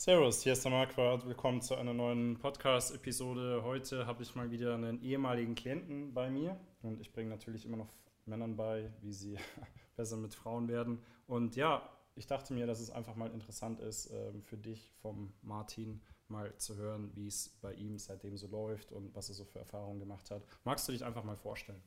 Servus, hier ist der Marquardt. Willkommen zu einer neuen Podcast-Episode. Heute habe ich mal wieder einen ehemaligen Klienten bei mir und ich bringe natürlich immer noch Männern bei, wie sie besser mit Frauen werden. Und ja, ich dachte mir, dass es einfach mal interessant ist ähm, für dich vom Martin mal zu hören, wie es bei ihm seitdem so läuft und was er so für Erfahrungen gemacht hat. Magst du dich einfach mal vorstellen?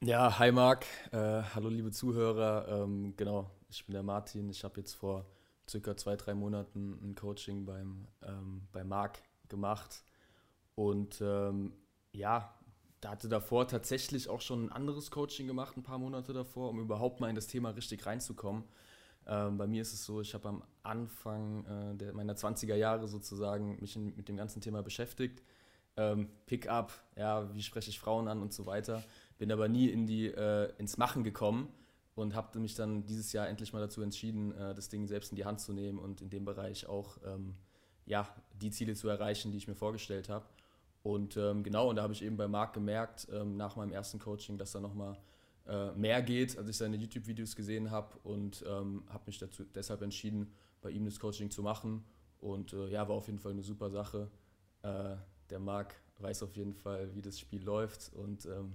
Ja, hi Marc, äh, hallo liebe Zuhörer. Ähm, genau, ich bin der Martin. Ich habe jetzt vor circa zwei, drei Monaten ein Coaching beim, ähm, bei Marc gemacht. Und ähm, ja, da hatte davor tatsächlich auch schon ein anderes Coaching gemacht, ein paar Monate davor, um überhaupt mal in das Thema richtig reinzukommen. Ähm, bei mir ist es so, ich habe am Anfang äh, der, meiner 20er Jahre sozusagen mich in, mit dem ganzen Thema beschäftigt. Ähm, Pickup, ja, wie spreche ich Frauen an und so weiter. Bin aber nie in die, äh, ins Machen gekommen und habe mich dann dieses Jahr endlich mal dazu entschieden, äh, das Ding selbst in die Hand zu nehmen und in dem Bereich auch ähm, ja, die Ziele zu erreichen, die ich mir vorgestellt habe. Und ähm, genau, und da habe ich eben bei Marc gemerkt, ähm, nach meinem ersten Coaching, dass da nochmal äh, mehr geht, als ich seine YouTube-Videos gesehen habe und ähm, habe mich dazu, deshalb entschieden, bei ihm das Coaching zu machen. Und äh, ja, war auf jeden Fall eine super Sache. Äh, der Marc weiß auf jeden Fall, wie das Spiel läuft und ähm,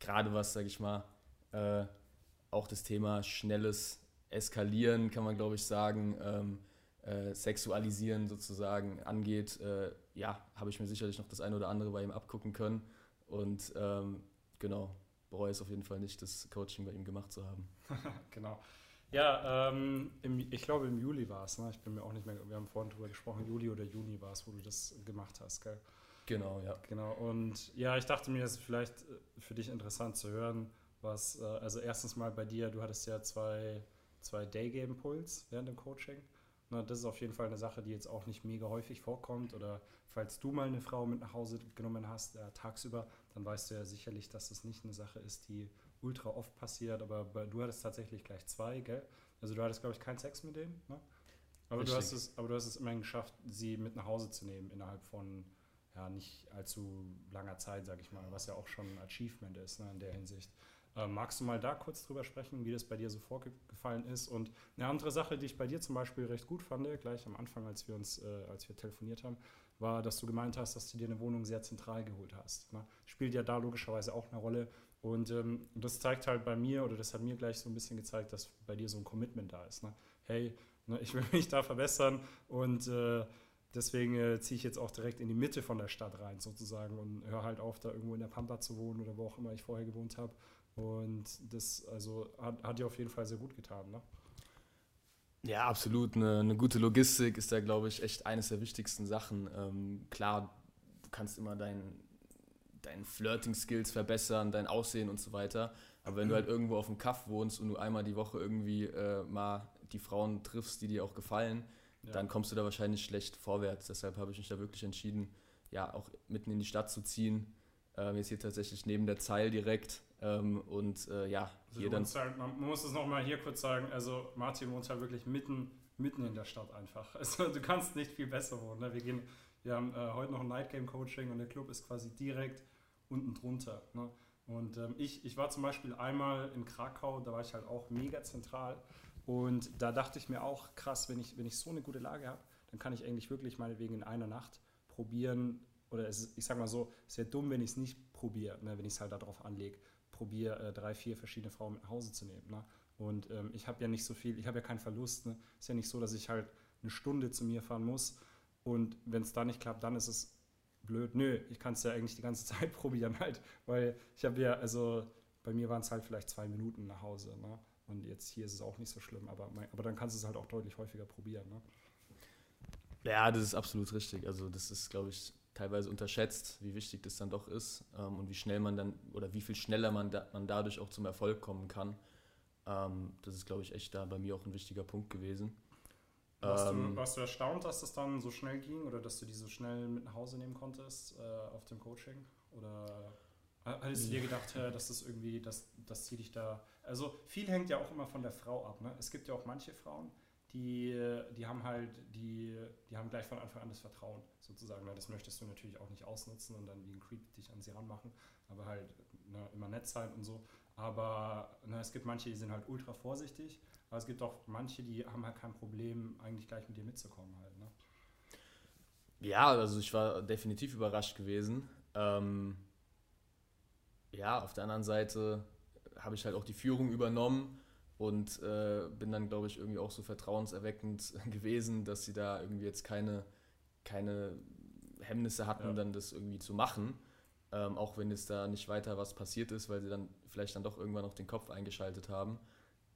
gerade was, sage ich mal, äh, auch das Thema schnelles Eskalieren, kann man glaube ich sagen, ähm, äh, Sexualisieren sozusagen angeht, äh, ja, habe ich mir sicherlich noch das eine oder andere bei ihm abgucken können. Und ähm, genau, bereue es auf jeden Fall nicht, das Coaching bei ihm gemacht zu haben. genau. Ja, ähm, im, ich glaube im Juli war es, ne? Ich bin mir auch nicht mehr, wir haben vorhin drüber gesprochen, Juli oder Juni war es, wo du das gemacht hast, gell? Genau, ja. Genau, und ja, ich dachte mir, es ist vielleicht äh, für dich interessant zu hören, was, äh, also erstens mal bei dir, du hattest ja zwei, zwei Day-Game-Puls während dem Coaching. Na, das ist auf jeden Fall eine Sache, die jetzt auch nicht mega häufig vorkommt. Oder falls du mal eine Frau mit nach Hause genommen hast, äh, tagsüber, dann weißt du ja sicherlich, dass das nicht eine Sache ist, die ultra oft passiert. Aber bei, du hattest tatsächlich gleich zwei, gell? Also du hattest, glaube ich, keinen Sex mit denen, ne? Aber du, hast es, aber du hast es immerhin geschafft, sie mit nach Hause zu nehmen innerhalb von ja, nicht allzu langer Zeit, sage ich mal, was ja auch schon ein Achievement ist ne, in der Hinsicht. Äh, magst du mal da kurz drüber sprechen, wie das bei dir so vorgefallen ist? Und eine andere Sache, die ich bei dir zum Beispiel recht gut fand, gleich am Anfang, als wir uns, äh, als wir telefoniert haben, war, dass du gemeint hast, dass du dir eine Wohnung sehr zentral geholt hast. Ne? Spielt ja da logischerweise auch eine Rolle. Und ähm, das zeigt halt bei mir, oder das hat mir gleich so ein bisschen gezeigt, dass bei dir so ein Commitment da ist. Ne? Hey, ne, ich will mich da verbessern und äh, deswegen äh, ziehe ich jetzt auch direkt in die Mitte von der Stadt rein sozusagen und höre halt auf, da irgendwo in der Pampa zu wohnen oder wo auch immer ich vorher gewohnt habe und das also hat, hat dir auf jeden Fall sehr gut getan, ne? Ja, absolut. Eine, eine gute Logistik ist da, glaube ich, echt eines der wichtigsten Sachen. Ähm, klar, du kannst immer deinen dein Flirting-Skills verbessern, dein Aussehen und so weiter. Aber wenn du halt irgendwo auf dem Kaff wohnst und du einmal die Woche irgendwie äh, mal die Frauen triffst, die dir auch gefallen, ja. dann kommst du da wahrscheinlich schlecht vorwärts. Deshalb habe ich mich da wirklich entschieden, ja, auch mitten in die Stadt zu ziehen. Ähm, jetzt hier tatsächlich neben der Zeil direkt. Ähm, und äh, ja, also hier dann. Halt, man muss es nochmal hier kurz sagen, also Martin wohnt halt wirklich mitten, mitten in der Stadt einfach. Also du kannst nicht viel besser wohnen. Ne? Wir gehen, wir haben äh, heute noch ein Night Game Coaching und der Club ist quasi direkt unten drunter. Ne? Und ähm, ich, ich war zum Beispiel einmal in Krakau, da war ich halt auch mega zentral. Und da dachte ich mir auch, krass, wenn ich, wenn ich so eine gute Lage habe, dann kann ich eigentlich wirklich meinetwegen in einer Nacht probieren, oder es, ich sag mal so, es wäre dumm, wenn ich es nicht probiere, ne, wenn ich es halt darauf anlege, probiere äh, drei, vier verschiedene Frauen mit nach Hause zu nehmen. Ne? Und ähm, ich habe ja nicht so viel, ich habe ja keinen Verlust. Ne? Ist ja nicht so, dass ich halt eine Stunde zu mir fahren muss und wenn es da nicht klappt, dann ist es blöd. Nö, ich kann es ja eigentlich die ganze Zeit probieren halt, weil ich habe ja, also bei mir waren es halt vielleicht zwei Minuten nach Hause. Ne? Und jetzt hier ist es auch nicht so schlimm, aber, aber dann kannst du es halt auch deutlich häufiger probieren. Ne? Ja, das ist absolut richtig. Also das ist, glaube ich, teilweise unterschätzt, wie wichtig das dann doch ist ähm, und wie schnell man dann oder wie viel schneller man, da, man dadurch auch zum Erfolg kommen kann. Ähm, das ist, glaube ich, echt da bei mir auch ein wichtiger Punkt gewesen. Warst, ähm, du, warst du erstaunt, dass das dann so schnell ging oder dass du die so schnell mit nach Hause nehmen konntest äh, auf dem Coaching? Oder Hattest du dir gedacht, dass das irgendwie, das, das zieht dich da. Also viel hängt ja auch immer von der Frau ab. Ne? Es gibt ja auch manche Frauen, die, die haben halt, die, die haben gleich von Anfang an das Vertrauen sozusagen. Das möchtest du natürlich auch nicht ausnutzen und dann wie ein Creep dich an sie ranmachen, aber halt ne, immer nett sein und so. Aber ne, es gibt manche, die sind halt ultra vorsichtig Aber es gibt auch manche, die haben halt kein Problem, eigentlich gleich mit dir mitzukommen halt. Ne? Ja, also ich war definitiv überrascht gewesen. Ähm, ja, auf der anderen Seite habe ich halt auch die Führung übernommen und äh, bin dann, glaube ich, irgendwie auch so vertrauenserweckend gewesen, dass sie da irgendwie jetzt keine, keine Hemmnisse hatten, ja. dann das irgendwie zu machen. Ähm, auch wenn es da nicht weiter was passiert ist, weil sie dann vielleicht dann doch irgendwann noch den Kopf eingeschaltet haben.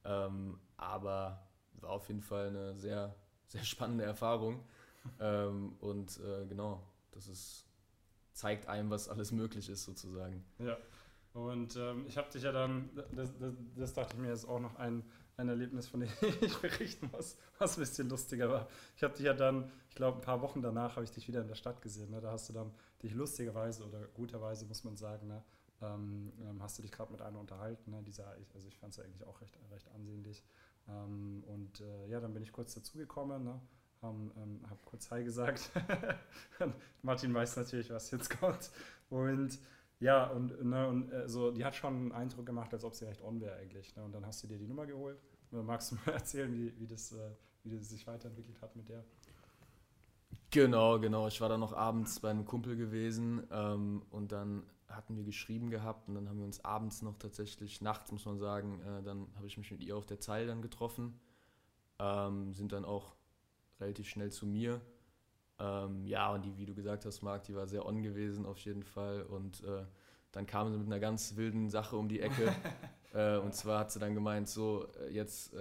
Ähm, aber war auf jeden Fall eine sehr, sehr spannende Erfahrung. ähm, und äh, genau, das ist, zeigt einem, was alles möglich ist, sozusagen. Ja. Und ähm, ich habe dich ja dann, das, das, das, dachte ich mir, ist auch noch ein, ein Erlebnis, von dem ich berichten muss, was ein bisschen lustiger war. Ich habe dich ja dann, ich glaube, ein paar Wochen danach habe ich dich wieder in der Stadt gesehen. Ne? Da hast du dann dich lustigerweise oder guterweise, muss man sagen, ne? ähm, ähm hast du dich gerade mit einer unterhalten. Ne? Dieser, also ich fand es eigentlich auch recht, recht ansehnlich. Ähm, und äh, ja, dann bin ich kurz dazugekommen. Ne? haben, ähm, hab kurz Hi gesagt. Martin weiß natürlich, was jetzt kommt. Und ja, und, ne, und äh, so, die hat schon einen Eindruck gemacht, als ob sie recht on wäre eigentlich. Ne? Und dann hast du dir die Nummer geholt. Magst du mal erzählen, wie, wie, das, äh, wie das sich weiterentwickelt hat mit der? Genau, genau. Ich war dann noch abends bei einem Kumpel gewesen ähm, und dann hatten wir geschrieben gehabt und dann haben wir uns abends noch tatsächlich, nachts muss man sagen, äh, dann habe ich mich mit ihr auf der Zeile dann getroffen. Ähm, sind dann auch relativ schnell zu mir ähm, ja, und die, wie du gesagt hast, Marc, die war sehr on gewesen auf jeden Fall. Und äh, dann kam sie mit einer ganz wilden Sache um die Ecke. äh, und zwar hat sie dann gemeint, so, äh, jetzt äh,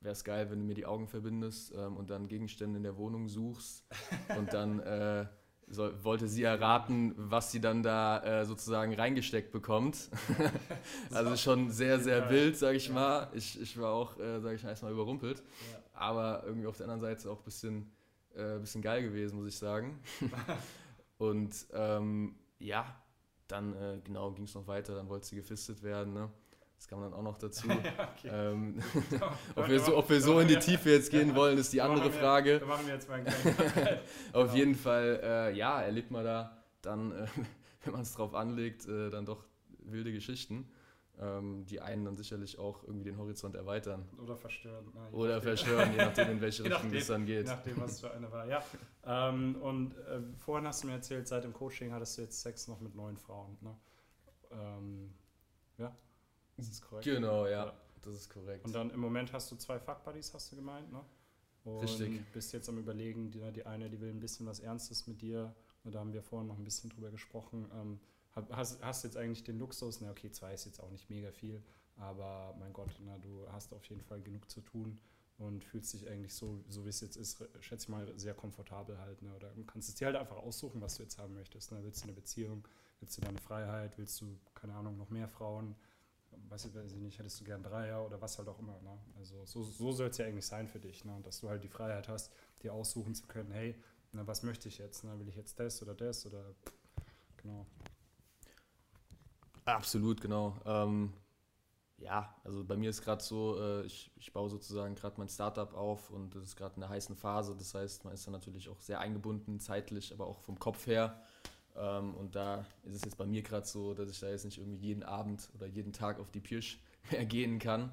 wäre es geil, wenn du mir die Augen verbindest ähm, und dann Gegenstände in der Wohnung suchst. Und dann äh, so, wollte sie erraten, was sie dann da äh, sozusagen reingesteckt bekommt. also schon sehr, sehr wild, sage ich mal. Ich, ich war auch, äh, sage ich mal, erstmal überrumpelt. Aber irgendwie auf der anderen Seite auch ein bisschen äh, bisschen geil gewesen, muss ich sagen. und ähm, ja, dann äh, genau ging es noch weiter, dann wollte sie gefistet werden. Ne? Das kam dann auch noch dazu. ja, okay. ähm, ob, wir so, ob wir so in die Tiefe jetzt gehen wollen, ist die andere wir, Frage. Da machen wir jetzt mal einen Auf genau. jeden Fall, äh, ja, erlebt man da dann, äh, wenn man es drauf anlegt, äh, dann doch wilde Geschichten ähm, die einen dann sicherlich auch irgendwie den Horizont erweitern. Oder verstören. Na, Oder nachdem. verstören, je nachdem, in welche Richtung es dann geht. Je nachdem, was für eine war, ja. Ähm, und äh, vorhin hast du mir erzählt, seit dem Coaching hattest du jetzt Sex noch mit neun Frauen. Ne? Ähm, ja, ist das korrekt? Genau, ja, ja, das ist korrekt. Und dann im Moment hast du zwei Fuck Buddies, hast du gemeint, ne? Und Richtig. bist jetzt am überlegen, die, die eine, die will ein bisschen was Ernstes mit dir. Und da haben wir vorhin noch ein bisschen drüber gesprochen. Ähm, Hast, hast jetzt eigentlich den Luxus, na okay, zwei ist jetzt auch nicht mega viel, aber mein Gott, na, du hast auf jeden Fall genug zu tun und fühlst dich eigentlich so, so wie es jetzt ist, schätze ich mal, sehr komfortabel halt. Ne? Oder kannst es dir halt einfach aussuchen, was du jetzt haben möchtest. Ne? Willst du eine Beziehung, willst du deine Freiheit, willst du, keine Ahnung, noch mehr Frauen, weiß ich, weiß ich nicht, hättest du gern Dreier oder was halt auch immer. Ne? Also so, so soll es ja eigentlich sein für dich, ne? dass du halt die Freiheit hast, dir aussuchen zu können, hey, na, was möchte ich jetzt? Ne? Will ich jetzt das oder das oder genau. Absolut, genau. Ähm, ja, also bei mir ist gerade so, äh, ich, ich baue sozusagen gerade mein Startup auf und das ist gerade in der heißen Phase. Das heißt, man ist dann natürlich auch sehr eingebunden, zeitlich, aber auch vom Kopf her. Ähm, und da ist es jetzt bei mir gerade so, dass ich da jetzt nicht irgendwie jeden Abend oder jeden Tag auf die Pirsch mehr gehen kann,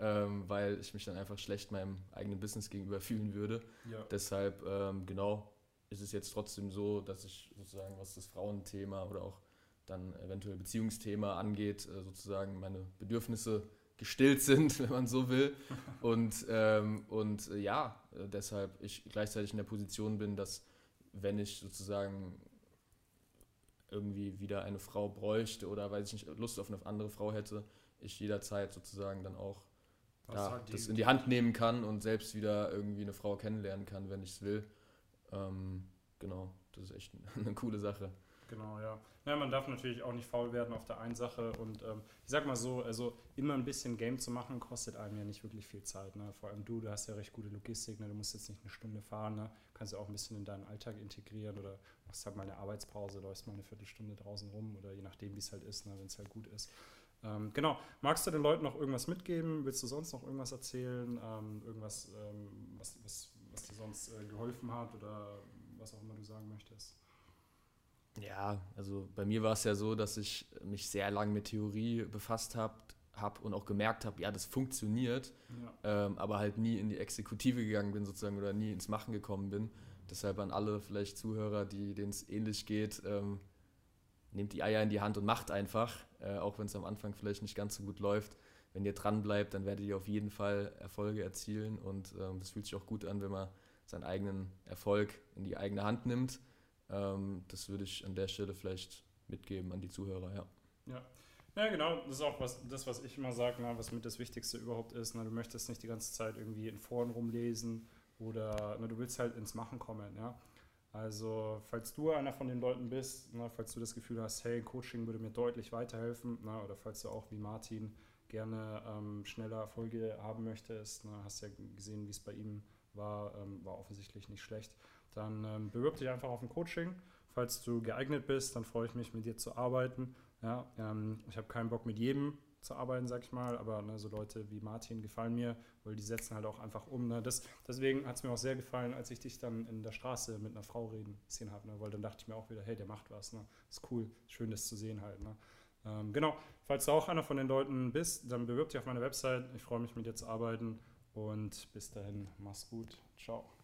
ähm, weil ich mich dann einfach schlecht meinem eigenen Business gegenüber fühlen würde. Ja. Deshalb, ähm, genau, ist es jetzt trotzdem so, dass ich sozusagen, was das Frauenthema oder auch dann eventuell Beziehungsthema angeht, äh, sozusagen meine Bedürfnisse gestillt sind, wenn man so will. Und, ähm, und äh, ja, äh, deshalb ich gleichzeitig in der Position bin, dass wenn ich sozusagen irgendwie wieder eine Frau bräuchte oder weiß ich nicht, Lust auf eine andere Frau hätte, ich jederzeit sozusagen dann auch ja, das in die Hand nehmen kann und selbst wieder irgendwie eine Frau kennenlernen kann, wenn ich es will. Ähm, genau, das ist echt eine coole Sache. Genau, ja. ja. Man darf natürlich auch nicht faul werden auf der einen Sache und ähm, ich sag mal so, also immer ein bisschen Game zu machen, kostet einem ja nicht wirklich viel Zeit. Ne? Vor allem du, du hast ja recht gute Logistik, ne? du musst jetzt nicht eine Stunde fahren, ne? kannst ja auch ein bisschen in deinen Alltag integrieren oder machst halt mal eine Arbeitspause, läufst mal eine Viertelstunde draußen rum oder je nachdem, wie es halt ist, ne? wenn es halt gut ist. Ähm, genau, magst du den Leuten noch irgendwas mitgeben? Willst du sonst noch irgendwas erzählen? Ähm, irgendwas, ähm, was, was, was dir sonst äh, geholfen hat oder was auch immer du sagen möchtest? Ja, also bei mir war es ja so, dass ich mich sehr lange mit Theorie befasst habe habe und auch gemerkt habe, ja, das funktioniert, ja. ähm, aber halt nie in die Exekutive gegangen bin sozusagen oder nie ins Machen gekommen bin. Deshalb an alle vielleicht Zuhörer, die denen es ähnlich geht, ähm, nehmt die Eier in die Hand und macht einfach, äh, auch wenn es am Anfang vielleicht nicht ganz so gut läuft. Wenn ihr dran bleibt, dann werdet ihr auf jeden Fall Erfolge erzielen und ähm, das fühlt sich auch gut an, wenn man seinen eigenen Erfolg in die eigene Hand nimmt. Ähm, das würde ich an der Stelle vielleicht mitgeben an die Zuhörer, ja. Ja. Ja, genau, das ist auch was, das, was ich immer sage, was mit das Wichtigste überhaupt ist. Na, du möchtest nicht die ganze Zeit irgendwie in Foren rumlesen oder na, du willst halt ins Machen kommen, ja. Also, falls du einer von den Leuten bist, na, falls du das Gefühl hast, hey, Coaching würde mir deutlich weiterhelfen, na, oder falls du auch wie Martin gerne ähm, schneller Erfolge haben möchtest, na, hast ja gesehen, wie es bei ihm war, ähm, war offensichtlich nicht schlecht, dann ähm, bewirb dich einfach auf ein Coaching. Falls du geeignet bist, dann freue ich mich, mit dir zu arbeiten. Ja, ähm, ich habe keinen Bock mit jedem zu arbeiten, sag ich mal, aber ne, so Leute wie Martin gefallen mir, weil die setzen halt auch einfach um. Ne? Das, deswegen hat es mir auch sehr gefallen, als ich dich dann in der Straße mit einer Frau reden sehen habe, ne? weil dann dachte ich mir auch wieder, hey, der macht was, ne? ist cool, schön das zu sehen halt. Ne? Ähm, genau, falls du auch einer von den Leuten bist, dann bewirb dich auf meiner Website. Ich freue mich mit dir zu arbeiten und bis dahin, mach's gut, ciao.